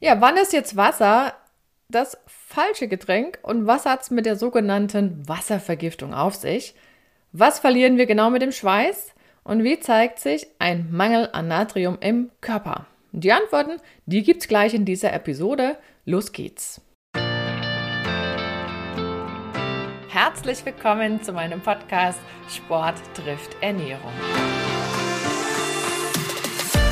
Ja, wann ist jetzt Wasser das falsche Getränk und was hat es mit der sogenannten Wasservergiftung auf sich? Was verlieren wir genau mit dem Schweiß? Und wie zeigt sich ein Mangel an Natrium im Körper? Die Antworten, die gibt's gleich in dieser Episode. Los geht's! Herzlich willkommen zu meinem Podcast Sport trifft Ernährung.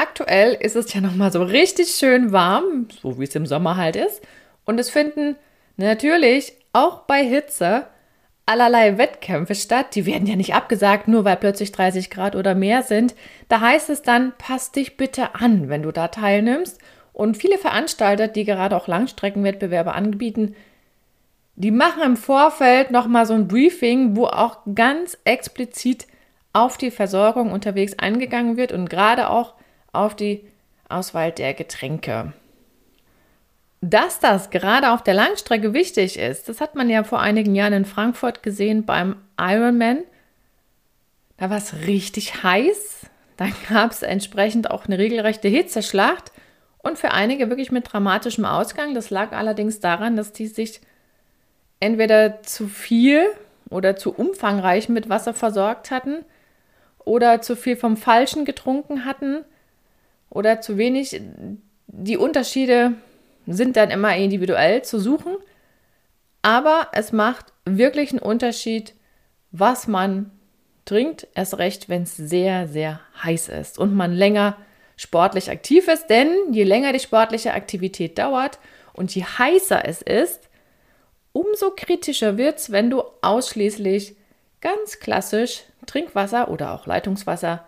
Aktuell ist es ja nochmal so richtig schön warm, so wie es im Sommer halt ist. Und es finden natürlich auch bei Hitze allerlei Wettkämpfe statt. Die werden ja nicht abgesagt, nur weil plötzlich 30 Grad oder mehr sind. Da heißt es dann, pass dich bitte an, wenn du da teilnimmst. Und viele Veranstalter, die gerade auch Langstreckenwettbewerbe anbieten, die machen im Vorfeld nochmal so ein Briefing, wo auch ganz explizit auf die Versorgung unterwegs eingegangen wird und gerade auch auf die Auswahl der Getränke. Dass das gerade auf der Langstrecke wichtig ist, das hat man ja vor einigen Jahren in Frankfurt gesehen beim Ironman. Da war es richtig heiß. Da gab es entsprechend auch eine regelrechte Hitzeschlacht und für einige wirklich mit dramatischem Ausgang. Das lag allerdings daran, dass die sich entweder zu viel oder zu umfangreich mit Wasser versorgt hatten oder zu viel vom Falschen getrunken hatten oder zu wenig. Die Unterschiede sind dann immer individuell zu suchen, aber es macht wirklich einen Unterschied, was man trinkt, erst recht, wenn es sehr, sehr heiß ist und man länger sportlich aktiv ist, denn je länger die sportliche Aktivität dauert und je heißer es ist, umso kritischer wird es, wenn du ausschließlich ganz klassisch Trinkwasser oder auch Leitungswasser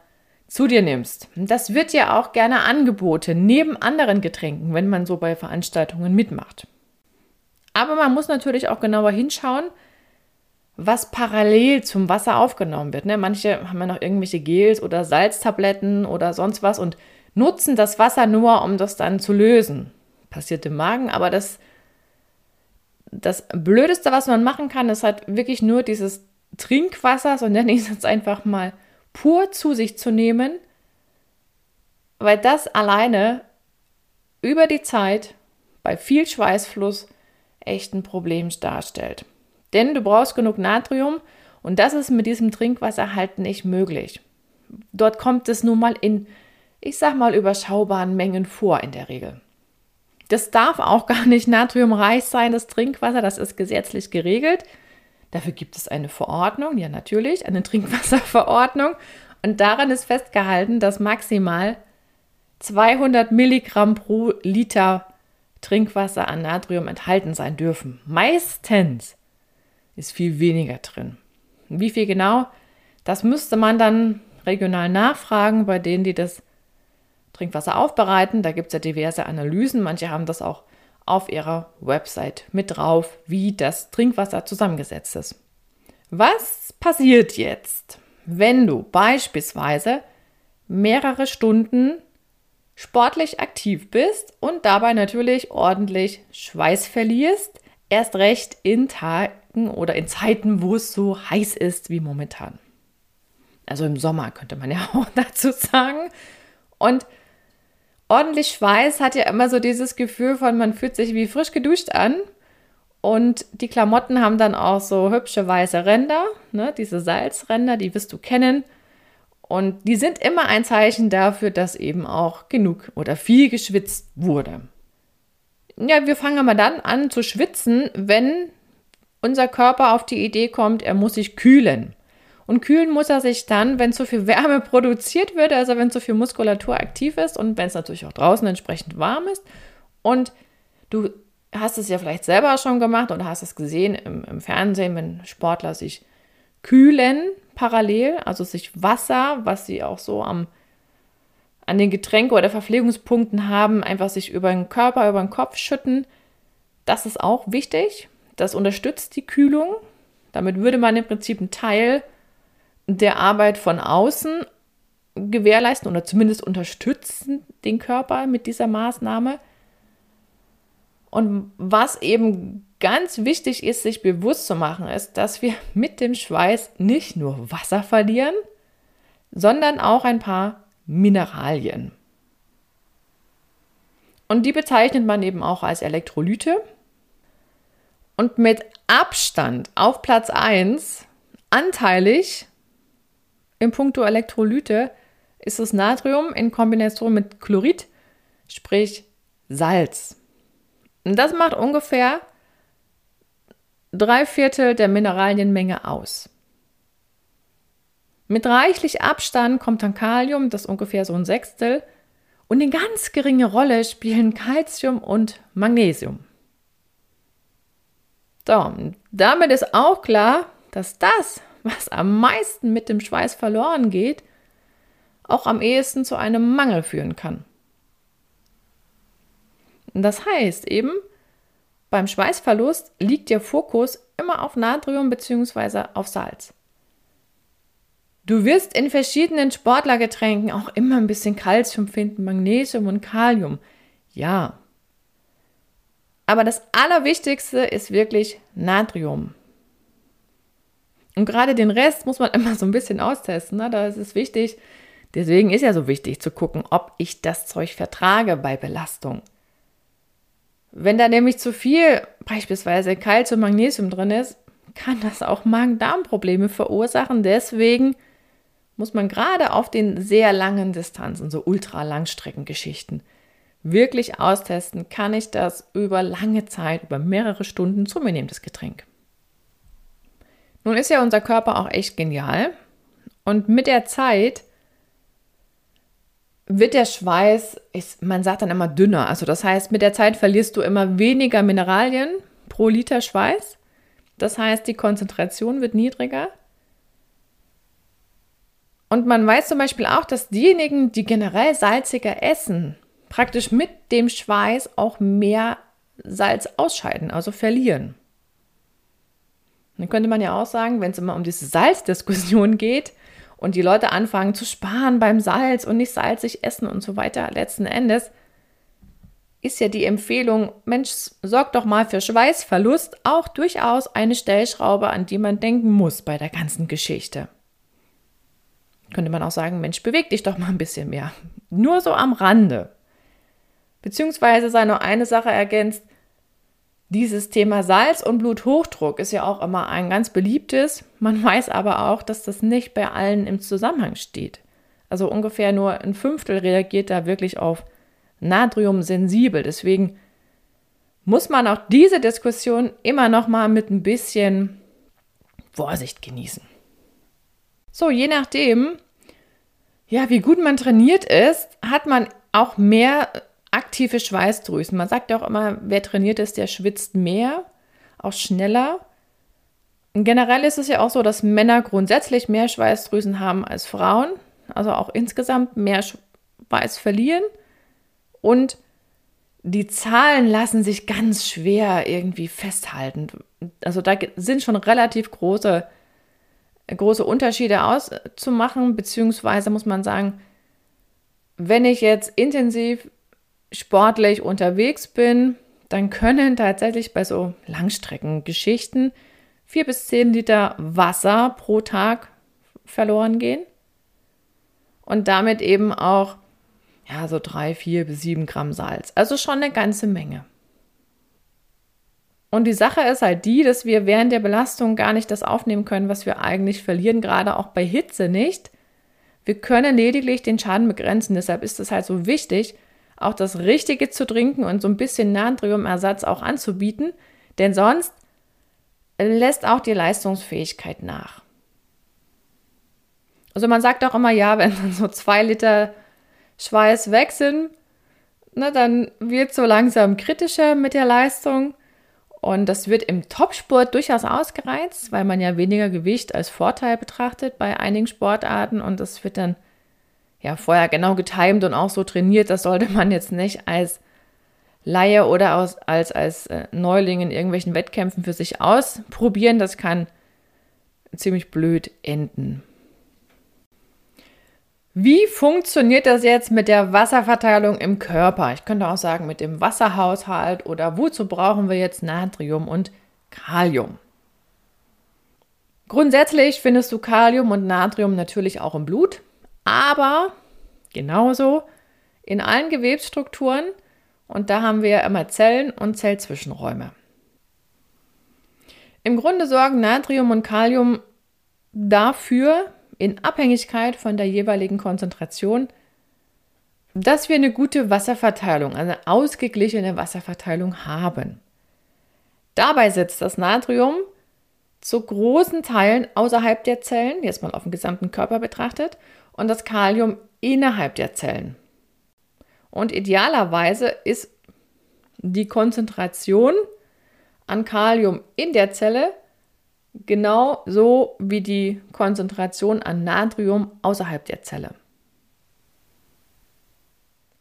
zu dir nimmst. Das wird ja auch gerne angeboten, neben anderen Getränken, wenn man so bei Veranstaltungen mitmacht. Aber man muss natürlich auch genauer hinschauen, was parallel zum Wasser aufgenommen wird. Ne? Manche haben ja noch irgendwelche Gels oder Salztabletten oder sonst was und nutzen das Wasser nur, um das dann zu lösen. Passiert im Magen, aber das, das Blödeste, was man machen kann, ist halt wirklich nur dieses Trinkwasser, so nenne ich es jetzt einfach mal, pur zu sich zu nehmen, weil das alleine über die Zeit bei viel Schweißfluss echt ein Problem darstellt. Denn du brauchst genug Natrium und das ist mit diesem Trinkwasser halt nicht möglich. Dort kommt es nun mal in, ich sag mal, überschaubaren Mengen vor in der Regel. Das darf auch gar nicht natriumreich sein, das Trinkwasser, das ist gesetzlich geregelt. Dafür gibt es eine Verordnung, ja natürlich, eine Trinkwasserverordnung. Und daran ist festgehalten, dass maximal 200 Milligramm pro Liter Trinkwasser an Natrium enthalten sein dürfen. Meistens ist viel weniger drin. Wie viel genau? Das müsste man dann regional nachfragen bei denen, die das Trinkwasser aufbereiten. Da gibt es ja diverse Analysen. Manche haben das auch auf ihrer Website mit drauf, wie das Trinkwasser zusammengesetzt ist. Was passiert jetzt, wenn du beispielsweise mehrere Stunden sportlich aktiv bist und dabei natürlich ordentlich Schweiß verlierst, erst recht in Tagen oder in Zeiten, wo es so heiß ist wie momentan. Also im Sommer könnte man ja auch dazu sagen. Und ordentlich Schweiß hat ja immer so dieses Gefühl von, man fühlt sich wie frisch geduscht an. Und die Klamotten haben dann auch so hübsche weiße Ränder, ne? diese Salzränder, die wirst du kennen. Und die sind immer ein Zeichen dafür, dass eben auch genug oder viel geschwitzt wurde. Ja, wir fangen aber dann an zu schwitzen, wenn unser Körper auf die Idee kommt, er muss sich kühlen. Und kühlen muss er sich dann, wenn zu viel Wärme produziert wird, also wenn zu viel Muskulatur aktiv ist und wenn es natürlich auch draußen entsprechend warm ist. Und du hast es ja vielleicht selber schon gemacht oder hast es gesehen im, im Fernsehen, wenn Sportler sich kühlen parallel, also sich Wasser, was sie auch so am, an den Getränke- oder Verpflegungspunkten haben, einfach sich über den Körper, über den Kopf schütten, Das ist auch wichtig. Das unterstützt die Kühlung. Damit würde man im Prinzip einen Teil der Arbeit von außen gewährleisten oder zumindest unterstützen den Körper mit dieser Maßnahme. Und was eben ganz wichtig ist, sich bewusst zu machen, ist, dass wir mit dem Schweiß nicht nur Wasser verlieren, sondern auch ein paar Mineralien. Und die bezeichnet man eben auch als Elektrolyte. Und mit Abstand auf Platz 1, anteilig im Punkto Elektrolyte, ist das Natrium in Kombination mit Chlorid, sprich Salz. Und das macht ungefähr drei Viertel der Mineralienmenge aus. Mit reichlich Abstand kommt dann Kalium, das ist ungefähr so ein Sechstel, und eine ganz geringe Rolle spielen Calcium und Magnesium. So, damit ist auch klar, dass das, was am meisten mit dem Schweiß verloren geht, auch am ehesten zu einem Mangel führen kann. Das heißt eben, beim Schweißverlust liegt der Fokus immer auf Natrium bzw. auf Salz. Du wirst in verschiedenen Sportlergetränken auch immer ein bisschen Kalzium finden, Magnesium und Kalium. Ja. Aber das Allerwichtigste ist wirklich Natrium. Und gerade den Rest muss man immer so ein bisschen austesten. Ne? Da ist es wichtig. Deswegen ist ja so wichtig zu gucken, ob ich das Zeug vertrage bei Belastung. Wenn da nämlich zu viel beispielsweise Kalzium, Magnesium drin ist, kann das auch Magen-Darm-Probleme verursachen. Deswegen muss man gerade auf den sehr langen Distanzen, so ultra-Langstreckengeschichten, wirklich austesten, kann ich das über lange Zeit, über mehrere Stunden zu mir nehmen, das Getränk. Nun ist ja unser Körper auch echt genial und mit der Zeit wird der Schweiß, ist, man sagt dann immer dünner. Also das heißt, mit der Zeit verlierst du immer weniger Mineralien pro Liter Schweiß. Das heißt, die Konzentration wird niedriger. Und man weiß zum Beispiel auch, dass diejenigen, die generell salziger essen, praktisch mit dem Schweiß auch mehr Salz ausscheiden, also verlieren. Dann könnte man ja auch sagen, wenn es immer um diese Salzdiskussion geht, und die Leute anfangen zu sparen beim Salz und nicht salzig essen und so weiter, letzten Endes ist ja die Empfehlung, Mensch, sorg doch mal für Schweißverlust, auch durchaus eine Stellschraube, an die man denken muss bei der ganzen Geschichte. Könnte man auch sagen, Mensch, beweg dich doch mal ein bisschen mehr. Nur so am Rande. Beziehungsweise sei nur eine Sache ergänzt, dieses Thema Salz und Bluthochdruck ist ja auch immer ein ganz beliebtes. Man weiß aber auch, dass das nicht bei allen im Zusammenhang steht. Also ungefähr nur ein Fünftel reagiert da wirklich auf Natrium sensibel. Deswegen muss man auch diese Diskussion immer noch mal mit ein bisschen Vorsicht genießen. So, je nachdem, ja, wie gut man trainiert ist, hat man auch mehr aktive Schweißdrüsen. Man sagt ja auch immer, wer trainiert ist, der schwitzt mehr, auch schneller. Generell ist es ja auch so, dass Männer grundsätzlich mehr Schweißdrüsen haben als Frauen, also auch insgesamt mehr Schweiß verlieren. Und die Zahlen lassen sich ganz schwer irgendwie festhalten. Also da sind schon relativ große, große Unterschiede auszumachen, beziehungsweise muss man sagen, wenn ich jetzt intensiv sportlich unterwegs bin, dann können tatsächlich bei so Langstreckengeschichten vier bis zehn Liter Wasser pro Tag verloren gehen und damit eben auch ja so drei, vier bis sieben Gramm Salz. Also schon eine ganze Menge. Und die Sache ist halt die, dass wir während der Belastung gar nicht das aufnehmen können, was wir eigentlich verlieren, gerade auch bei Hitze nicht. Wir können lediglich den Schaden begrenzen. Deshalb ist es halt so wichtig, auch das Richtige zu trinken und so ein bisschen Natriumersatz auch anzubieten, denn sonst lässt auch die Leistungsfähigkeit nach. Also man sagt auch immer, ja, wenn dann so zwei Liter Schweiß weg sind, ne, dann wird so langsam kritischer mit der Leistung. Und das wird im Topsport durchaus ausgereizt, weil man ja weniger Gewicht als Vorteil betrachtet bei einigen Sportarten und das wird dann ja vorher genau getimt und auch so trainiert. Das sollte man jetzt nicht als Laie oder aus, als, als äh, Neuling in irgendwelchen Wettkämpfen für sich ausprobieren. Das kann ziemlich blöd enden. Wie funktioniert das jetzt mit der Wasserverteilung im Körper? Ich könnte auch sagen mit dem Wasserhaushalt oder wozu brauchen wir jetzt Natrium und Kalium? Grundsätzlich findest du Kalium und Natrium natürlich auch im Blut, aber genauso in allen Gewebsstrukturen und da haben wir ja immer Zellen und Zellzwischenräume. Im Grunde sorgen Natrium und Kalium dafür, in Abhängigkeit von der jeweiligen Konzentration, dass wir eine gute Wasserverteilung, eine ausgeglichene Wasserverteilung haben. Dabei sitzt das Natrium zu großen Teilen außerhalb der Zellen, jetzt mal auf den gesamten Körper betrachtet, und das Kalium innerhalb der Zellen. Und idealerweise ist die Konzentration an Kalium in der Zelle Genau so wie die Konzentration an Natrium außerhalb der Zelle.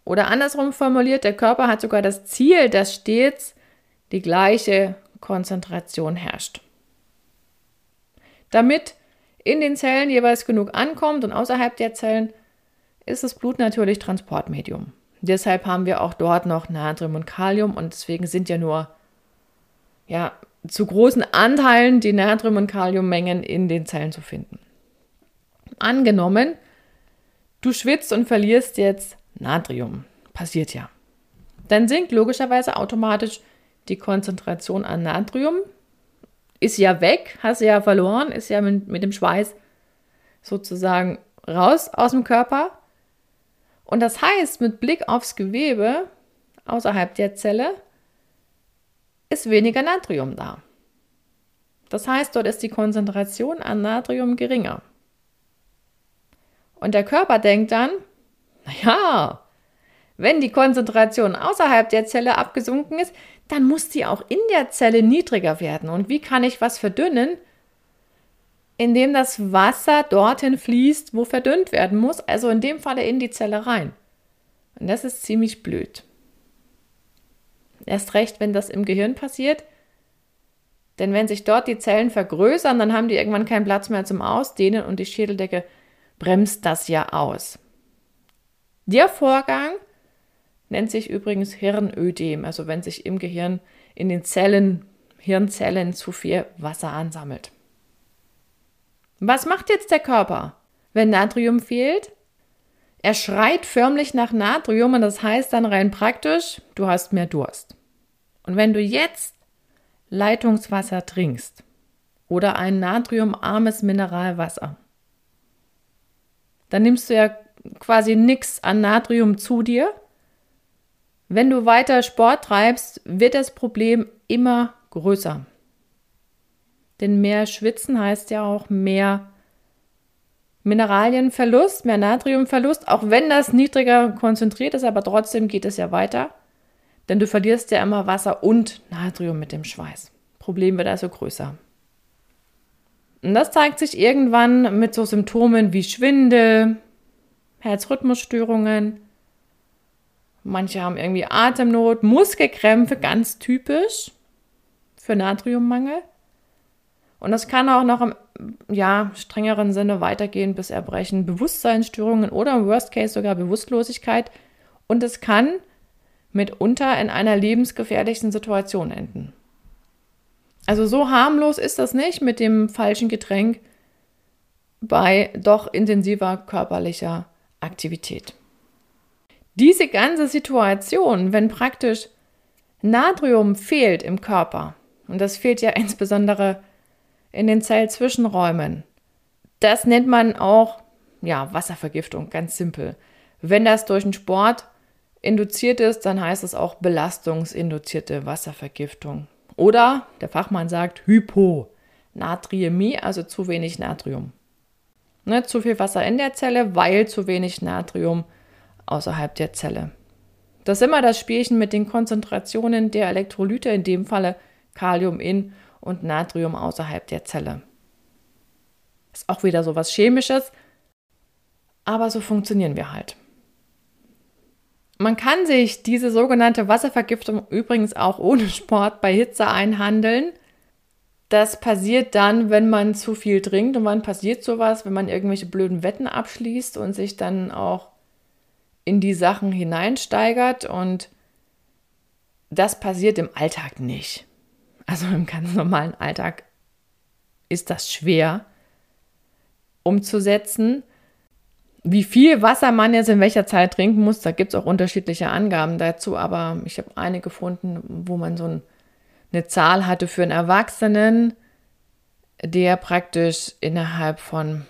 Oder andersrum formuliert, der Körper hat sogar das Ziel, dass stets die gleiche Konzentration herrscht. Damit in den Zellen jeweils genug ankommt und außerhalb der Zellen ist das Blut natürlich Transportmedium. Deshalb haben wir auch dort noch Natrium und Kalium und deswegen sind ja nur ja, zu großen Anteilen die Natrium- und Kaliummengen in den Zellen zu finden. Angenommen, du schwitzt und verlierst jetzt Natrium. Passiert ja. Dann sinkt logischerweise automatisch die Konzentration an Natrium. Ist ja weg, hast du ja verloren, ist ja mit, mit dem Schweiß sozusagen raus aus dem Körper. Und das heißt, mit Blick aufs Gewebe außerhalb der Zelle ist weniger Natrium da. Das heißt, dort ist die Konzentration an Natrium geringer. Und der Körper denkt dann, naja, wenn die Konzentration außerhalb der Zelle abgesunken ist, dann muss die auch in der Zelle niedriger werden. Und wie kann ich was verdünnen? Indem das Wasser dorthin fließt, wo verdünnt werden muss, also in dem Falle in die Zelle rein. Und das ist ziemlich blöd. Erst recht, wenn das im Gehirn passiert. Denn wenn sich dort die Zellen vergrößern, dann haben die irgendwann keinen Platz mehr zum Ausdehnen und die Schädeldecke bremst das ja aus. Der Vorgang nennt sich übrigens Hirnödem, also wenn sich im Gehirn in den Zellen, Hirnzellen zu viel Wasser ansammelt. Was macht jetzt der Körper, wenn Natrium fehlt? Er schreit förmlich nach Natrium und das heißt dann rein praktisch, du hast mehr Durst. Und wenn du jetzt Leitungswasser trinkst oder ein natriumarmes Mineralwasser, dann nimmst du ja quasi nichts an Natrium zu dir. Wenn du weiter Sport treibst, wird das Problem immer größer. Denn mehr Schwitzen heißt ja auch mehr Mineralienverlust, mehr Natriumverlust, auch wenn das niedriger konzentriert ist, aber trotzdem geht es ja weiter. Denn du verlierst ja immer Wasser und Natrium mit dem Schweiß. Problem wird also größer. Und das zeigt sich irgendwann mit so Symptomen wie Schwindel, Herzrhythmusstörungen. Manche haben irgendwie Atemnot, Muskelkrämpfe, ganz typisch für Natriummangel. Und das kann auch noch im ja, strengeren Sinne weitergehen bis Erbrechen, Bewusstseinsstörungen oder im Worst Case sogar Bewusstlosigkeit. Und es kann mitunter in einer lebensgefährlichen Situation enden. Also so harmlos ist das nicht mit dem falschen Getränk bei doch intensiver körperlicher Aktivität. Diese ganze Situation, wenn praktisch Natrium fehlt im Körper, und das fehlt ja insbesondere in den Zellzwischenräumen. Das nennt man auch ja, Wasservergiftung, ganz simpel. Wenn das durch den Sport induziert ist, dann heißt es auch belastungsinduzierte Wasservergiftung. Oder der Fachmann sagt Hyponatriämie, also zu wenig Natrium. Ne, zu viel Wasser in der Zelle, weil zu wenig Natrium außerhalb der Zelle. Das ist immer das Spielchen mit den Konzentrationen der Elektrolyte, in dem Falle Kalium in und Natrium außerhalb der Zelle. Ist auch wieder so was Chemisches, aber so funktionieren wir halt. Man kann sich diese sogenannte Wasservergiftung übrigens auch ohne Sport bei Hitze einhandeln. Das passiert dann, wenn man zu viel trinkt. Und wann passiert sowas? Wenn man irgendwelche blöden Wetten abschließt und sich dann auch in die Sachen hineinsteigert. Und das passiert im Alltag nicht. Also im ganz normalen Alltag ist das schwer umzusetzen. Wie viel Wasser man jetzt in welcher Zeit trinken muss, da gibt es auch unterschiedliche Angaben dazu, aber ich habe eine gefunden, wo man so ein, eine Zahl hatte für einen Erwachsenen, der praktisch innerhalb von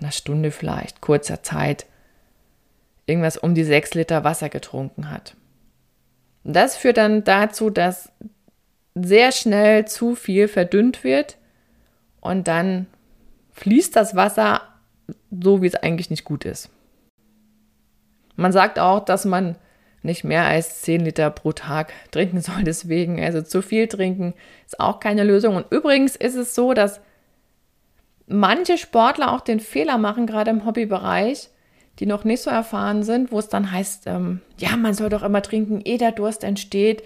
einer Stunde vielleicht, kurzer Zeit, irgendwas um die sechs Liter Wasser getrunken hat. Das führt dann dazu, dass sehr schnell zu viel verdünnt wird und dann fließt das Wasser so, wie es eigentlich nicht gut ist. Man sagt auch, dass man nicht mehr als 10 Liter pro Tag trinken soll. Deswegen, also zu viel trinken ist auch keine Lösung. Und übrigens ist es so, dass manche Sportler auch den Fehler machen, gerade im Hobbybereich, die noch nicht so erfahren sind, wo es dann heißt, ähm, ja, man soll doch immer trinken, ehe der Durst entsteht.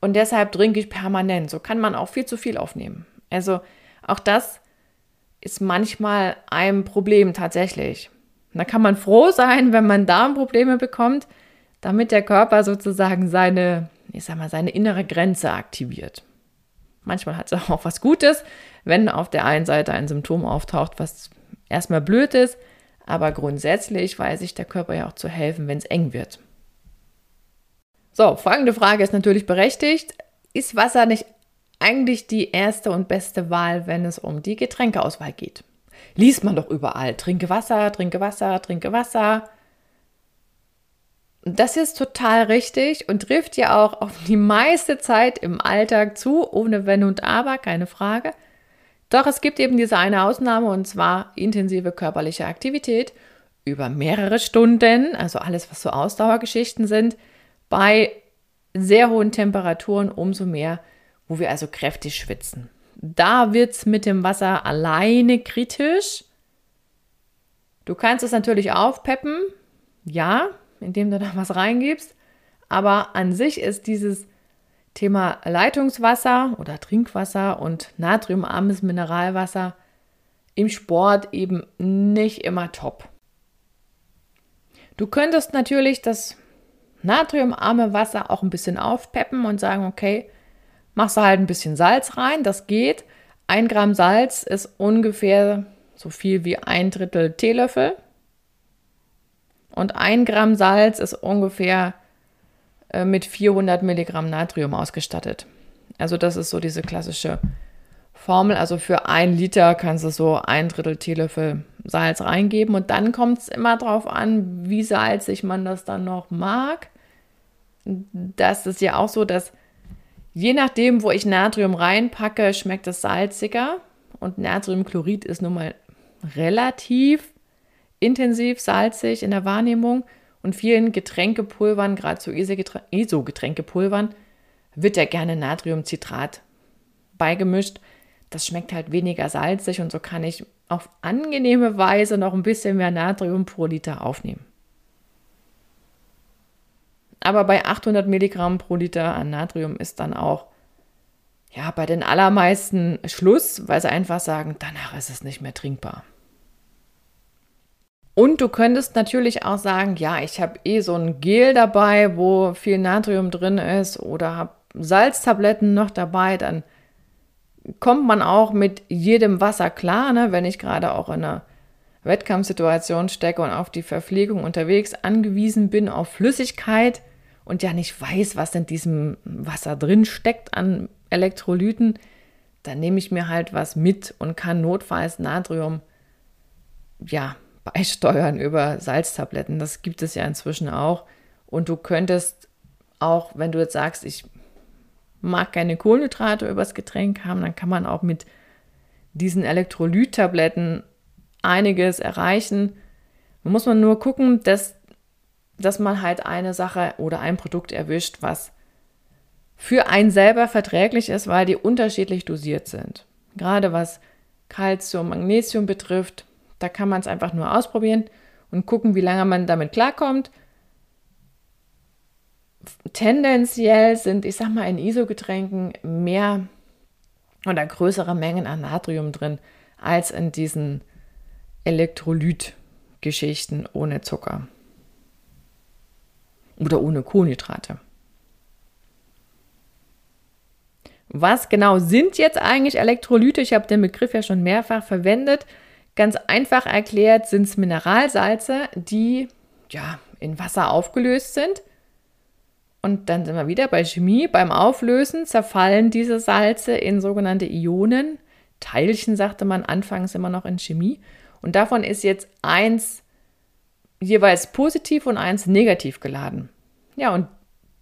Und deshalb trinke ich permanent. So kann man auch viel zu viel aufnehmen. Also auch das ist manchmal ein Problem tatsächlich. Da kann man froh sein, wenn man Darmprobleme bekommt, damit der Körper sozusagen seine, ich sag mal, seine innere Grenze aktiviert. Manchmal hat es auch was Gutes, wenn auf der einen Seite ein Symptom auftaucht, was erstmal blöd ist, aber grundsätzlich weiß sich der Körper ja auch zu helfen, wenn es eng wird. So, folgende Frage ist natürlich berechtigt. Ist Wasser nicht eigentlich die erste und beste Wahl, wenn es um die Getränkeauswahl geht. Liest man doch überall. Trinke Wasser, trinke Wasser, trinke Wasser. Das ist total richtig und trifft ja auch auf die meiste Zeit im Alltag zu, ohne Wenn und Aber, keine Frage. Doch es gibt eben diese eine Ausnahme und zwar intensive körperliche Aktivität über mehrere Stunden, also alles, was so Ausdauergeschichten sind, bei sehr hohen Temperaturen umso mehr wo wir also kräftig schwitzen. Da wird es mit dem Wasser alleine kritisch. Du kannst es natürlich aufpeppen, ja, indem du da was reingibst, aber an sich ist dieses Thema Leitungswasser oder Trinkwasser und natriumarmes Mineralwasser im Sport eben nicht immer top. Du könntest natürlich das natriumarme Wasser auch ein bisschen aufpeppen und sagen, okay, machst du halt ein bisschen Salz rein, das geht. Ein Gramm Salz ist ungefähr so viel wie ein Drittel Teelöffel. Und ein Gramm Salz ist ungefähr äh, mit 400 Milligramm Natrium ausgestattet. Also das ist so diese klassische Formel. Also für ein Liter kannst du so ein Drittel Teelöffel Salz reingeben. Und dann kommt es immer darauf an, wie salzig man das dann noch mag. Das ist ja auch so, dass Je nachdem, wo ich Natrium reinpacke, schmeckt es salziger. Und Natriumchlorid ist nun mal relativ intensiv salzig in der Wahrnehmung. Und vielen Getränkepulvern, gerade so ISO-Getränkepulvern, wird ja gerne Natriumcitrat beigemischt. Das schmeckt halt weniger salzig und so kann ich auf angenehme Weise noch ein bisschen mehr Natrium pro Liter aufnehmen. Aber bei 800 Milligramm pro Liter an Natrium ist dann auch ja bei den allermeisten Schluss, weil sie einfach sagen, danach ist es nicht mehr trinkbar. Und du könntest natürlich auch sagen, ja, ich habe eh so ein Gel dabei, wo viel Natrium drin ist oder habe Salztabletten noch dabei, dann kommt man auch mit jedem Wasser klar, ne? wenn ich gerade auch in einer Wettkampfsituation stecke und auf die Verpflegung unterwegs angewiesen bin, auf Flüssigkeit, und ja nicht weiß, was in diesem Wasser drin steckt an Elektrolyten, dann nehme ich mir halt was mit und kann notfalls Natrium ja beisteuern über Salztabletten. Das gibt es ja inzwischen auch. Und du könntest auch, wenn du jetzt sagst, ich mag keine Kohlenhydrate übers Getränk haben, dann kann man auch mit diesen Elektrolyttabletten einiges erreichen. Da muss man nur gucken, dass dass man halt eine Sache oder ein Produkt erwischt, was für einen selber verträglich ist, weil die unterschiedlich dosiert sind. Gerade was Calcium, Magnesium betrifft, da kann man es einfach nur ausprobieren und gucken, wie lange man damit klarkommt. tendenziell sind, ich sag mal, in ISO-Getränken mehr oder größere Mengen an Natrium drin als in diesen Elektrolyt-Geschichten ohne Zucker oder ohne Kohlenhydrate. Was genau sind jetzt eigentlich Elektrolyte? Ich habe den Begriff ja schon mehrfach verwendet. Ganz einfach erklärt sind es Mineralsalze, die ja, in Wasser aufgelöst sind. Und dann sind wir wieder bei Chemie. Beim Auflösen zerfallen diese Salze in sogenannte Ionen. Teilchen sagte man anfangs immer noch in Chemie. Und davon ist jetzt eins jeweils positiv und eins negativ geladen. Ja, und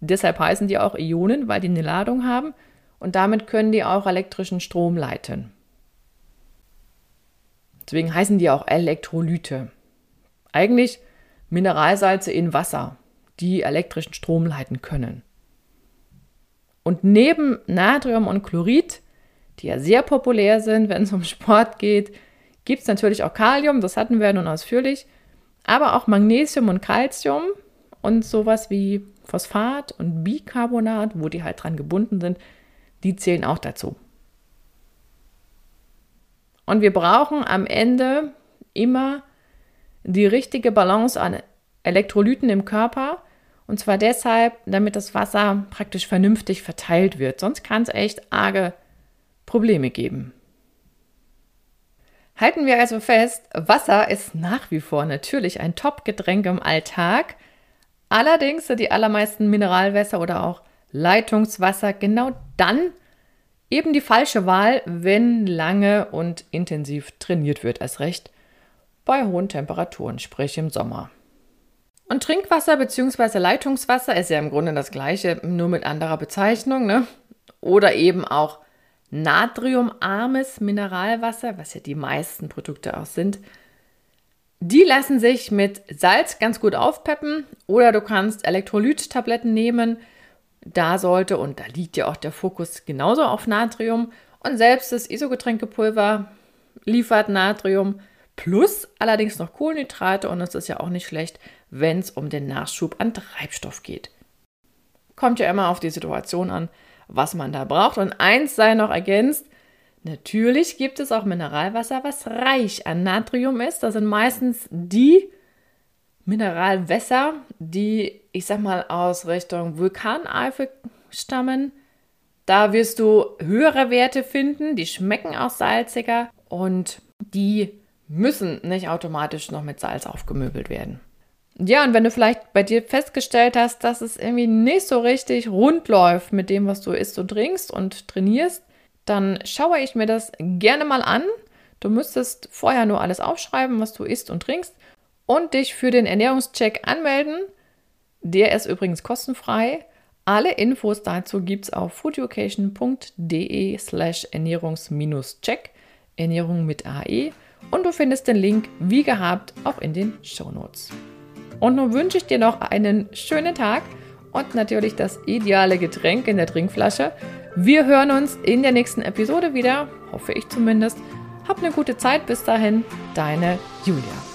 deshalb heißen die auch Ionen, weil die eine Ladung haben und damit können die auch elektrischen Strom leiten. Deswegen heißen die auch Elektrolyte. Eigentlich Mineralsalze in Wasser, die elektrischen Strom leiten können. Und neben Natrium und Chlorid, die ja sehr populär sind, wenn es um Sport geht, gibt es natürlich auch Kalium, das hatten wir nun ausführlich, aber auch Magnesium und Calcium und sowas wie Phosphat und Bicarbonat, wo die halt dran gebunden sind, die zählen auch dazu. Und wir brauchen am Ende immer die richtige Balance an Elektrolyten im Körper. Und zwar deshalb, damit das Wasser praktisch vernünftig verteilt wird. Sonst kann es echt arge Probleme geben. Halten wir also fest, Wasser ist nach wie vor natürlich ein Top-Getränk im Alltag. Allerdings sind die allermeisten Mineralwässer oder auch Leitungswasser genau dann eben die falsche Wahl, wenn lange und intensiv trainiert wird, als recht bei hohen Temperaturen, sprich im Sommer. Und Trinkwasser bzw. Leitungswasser ist ja im Grunde das gleiche, nur mit anderer Bezeichnung, ne? Oder eben auch natriumarmes Mineralwasser, was ja die meisten Produkte auch sind. Die lassen sich mit Salz ganz gut aufpeppen oder du kannst Elektrolyttabletten nehmen, da sollte, und da liegt ja auch der Fokus genauso auf Natrium, und selbst das Isogetränkepulver liefert Natrium plus allerdings noch Kohlenhydrate und es ist ja auch nicht schlecht, wenn es um den Nachschub an Treibstoff geht. Kommt ja immer auf die Situation an, was man da braucht. Und eins sei noch ergänzt, natürlich gibt es auch Mineralwasser, was reich an Natrium ist. Das sind meistens die Mineralwässer, die, ich sag mal, aus Richtung Vulkaneifel stammen. Da wirst du höhere Werte finden, die schmecken auch salziger und die müssen nicht automatisch noch mit Salz aufgemöbelt werden. Ja, und wenn du vielleicht bei dir festgestellt hast, dass es irgendwie nicht so richtig rund läuft mit dem, was du isst und trinkst und trainierst, dann schaue ich mir das gerne mal an. Du müsstest vorher nur alles aufschreiben, was du isst und trinkst und dich für den Ernährungscheck anmelden. Der ist übrigens kostenfrei. Alle Infos dazu gibt es auf foodeducation.de slash ernährungs-check, Ernährung mit AE. Und du findest den Link wie gehabt auch in den Show Notes. Und nun wünsche ich dir noch einen schönen Tag und natürlich das ideale Getränk in der Trinkflasche. Wir hören uns in der nächsten Episode wieder, hoffe ich zumindest. Hab eine gute Zeit bis dahin, deine Julia.